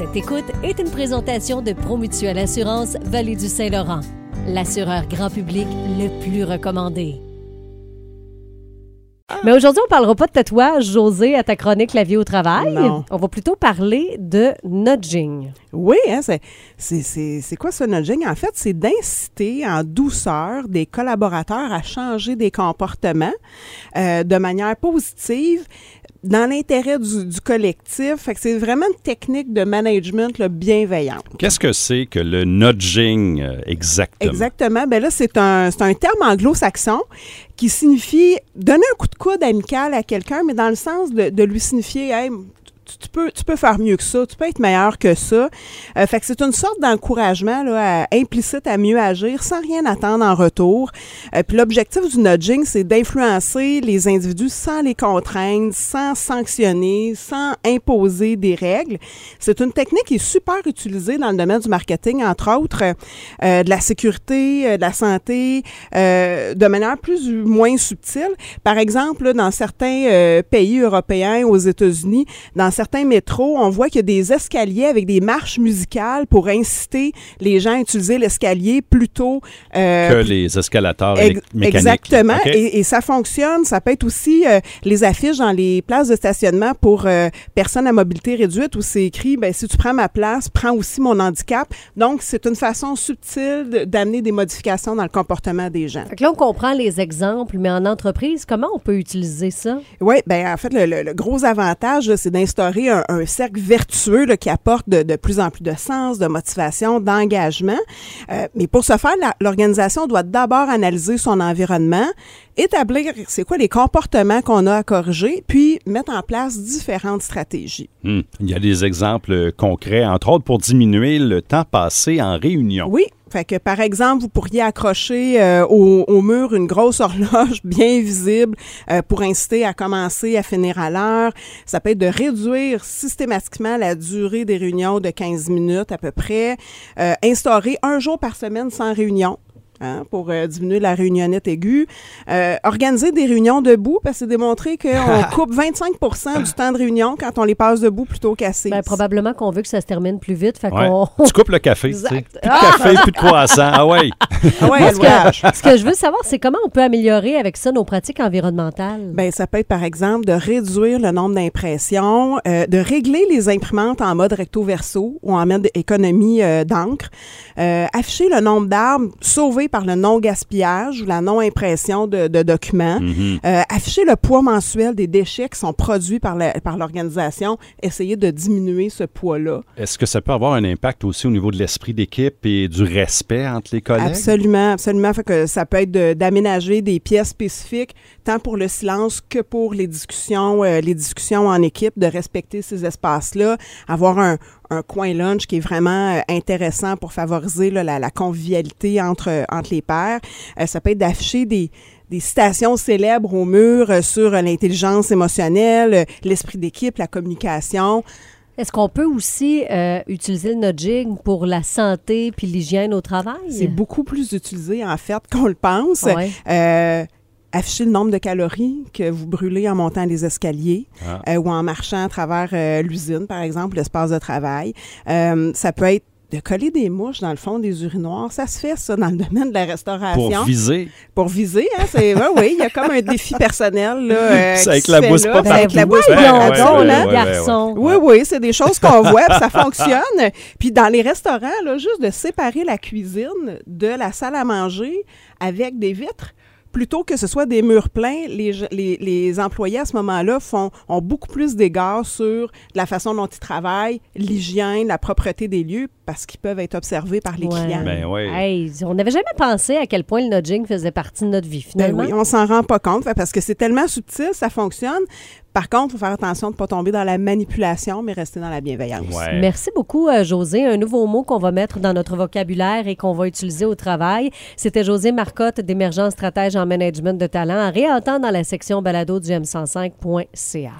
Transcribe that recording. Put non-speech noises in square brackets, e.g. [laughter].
Cette écoute est une présentation de Promutuelle Assurance Vallée du Saint-Laurent, l'assureur grand public le plus recommandé. Mais aujourd'hui, on parlera pas de tatouage, José, à ta chronique La vie au travail. Non. On va plutôt parler de nudging. Oui, hein, c'est quoi ce nudging? En fait, c'est d'inciter en douceur des collaborateurs à changer des comportements euh, de manière positive dans l'intérêt du, du collectif. Fait que c'est vraiment une technique de management là, bienveillante. Qu'est-ce que c'est que le nudging euh, exactement? Exactement. Ben là, c'est un, c'est un terme anglo-saxon qui signifie donner un coup de coude amical à quelqu'un, mais dans le sens de, de lui signifier, hey, tu, peux, tu peux faire mieux que ça, tu peux être meilleur que ça. Euh, fait que c'est une sorte d'encouragement là, implicite à mieux agir sans rien attendre en retour. Euh, puis l'objectif du nudging, c'est d'influencer les individus sans les contraindre, sans sanctionner, sans imposer des règles. C'est une technique qui est super utilisée dans le domaine du marketing, entre autres, euh, de la sécurité, de la santé, de manière plus ou moins subtile. Par exemple, dans certains pays européens, aux États-Unis, dans certains métros, on voit qu'il y a des escaliers avec des marches musicales pour inciter les gens à utiliser l'escalier plutôt euh, que les Ex- élec- mécaniques. Exactement. Et, et ça fonctionne. Ça peut être aussi euh, les affiches dans les places de stationnement pour euh, personnes à mobilité réduite où c'est écrit ben, si tu prends ma place, prends aussi mon handicap. Donc, c'est une façon subtile d'amener des modifications dans le comportement des gens. Fait que là, on comprend les exemples, mais en entreprise, comment on peut utiliser ça? Oui, ben en fait, le, le- le gros avantage, c'est d'instaurer un, un cercle vertueux là, qui apporte de, de plus en plus de sens, de motivation, d'engagement. Euh, mais pour ce faire, l'organisation doit d'abord analyser son environnement, établir c'est quoi les comportements qu'on a à corriger, puis mettre en place différentes stratégies. Hmm. Il y a des exemples euh, concrets, entre autres pour diminuer le temps passé en réunion. Oui. Fait que, par exemple, vous pourriez accrocher euh, au, au mur une grosse [laughs] horloge bien visible euh, pour inciter à commencer, à finir à l'heure. Ça peut être de réduire systématiquement la durée des réunions de 15 minutes à peu près. Euh, instaurer un jour par semaine sans réunion. Hein, pour euh, diminuer la réunionnette aiguë. Euh, organiser des réunions debout, parce que c'est démontré qu'on [laughs] coupe 25 du temps de réunion quand on les passe debout plutôt qu'assis. Ben, probablement qu'on veut que ça se termine plus vite. Fait Ouais. qu'on. Tu coupes le café. Exact. Plus de café, plus de croissant. Ah ouais. [laughs] Ah ouais, Moi, ce, que, ce que je veux savoir, c'est comment on peut améliorer avec ça nos pratiques environnementales? Ben, ça peut être, par exemple, de réduire le nombre d'impressions, euh, de régler les imprimantes en mode recto-verso ou en mode économie euh, d'encre, euh, afficher le nombre d'arbres sauvés par le non-gaspillage ou la non-impression de, de documents, Mhm. euh, afficher le poids mensuel des déchets qui sont produits par la- par l'organisation, essayer de diminuer ce poids-là. Est-ce que ça peut avoir un impact aussi au niveau de l'esprit d'équipe et du respect entre les collègues? Absolument, absolument. Fait que ça peut être de- d'aménager des pièces spécifiques, tant pour le silence que pour les discussions, euh, les discussions en équipe, de respecter ces espaces-là, avoir un, un coin lunch qui est vraiment euh, intéressant pour favoriser là, la, la convivialité entre, entre les pairs. Euh, ça peut être d'afficher des des citations célèbres au mur euh, sur l'intelligence émotionnelle, l'esprit d'équipe, la communication. Est-ce qu'on peut aussi euh, utiliser le nudging pour la santé puis l'hygiène au travail? C'est beaucoup plus utilisé, en fait, qu'on le pense. Ouais. Euh, afficher le nombre de calories que vous brûlez en montant les escaliers Ah. euh, ou en marchant à travers euh, l'usine, par exemple, l'espace de travail. Euh, ça peut être de coller des mouches dans le fond des urinoirs. Ça se fait, ça, dans le domaine de la restauration. Pour viser. Pour viser, hein, c'est... ouais, oui, il y a comme un défi personnel, là. euh, [laughs] C'est avec la mousse là. avec la pas ouais, partout, ouais, Pardon, ouais, là, ouais, garçon. oui, oui, c'est des choses qu'on voit, puis ça [laughs] fonctionne. Puis dans les restaurants, là, juste de séparer la cuisine de la salle à manger avec des vitres. Plutôt que ce soit des murs pleins, les, ge- les, les employés à ce moment-là font, ont beaucoup plus d'égard sur la façon dont ils travaillent, l'hygiène, la propreté des lieux, parce qu'ils peuvent être observés par les Ouais. clients. Ben. Hey, on n'avait jamais pensé à quel point le nudging faisait partie de notre vie, Ben finalement. oui, on s'en rend pas compte parce que c'est tellement subtil, ça fonctionne. Par contre, il faut faire attention de ne pas tomber dans la manipulation, mais rester dans la bienveillance. Ouais. Merci beaucoup, euh, José. Un nouveau mot qu'on va mettre dans notre vocabulaire et qu'on va utiliser au travail. C'était José Marcotte, d'émergence stratège en management de talent, à réentendre dans la section balado du m105.ca.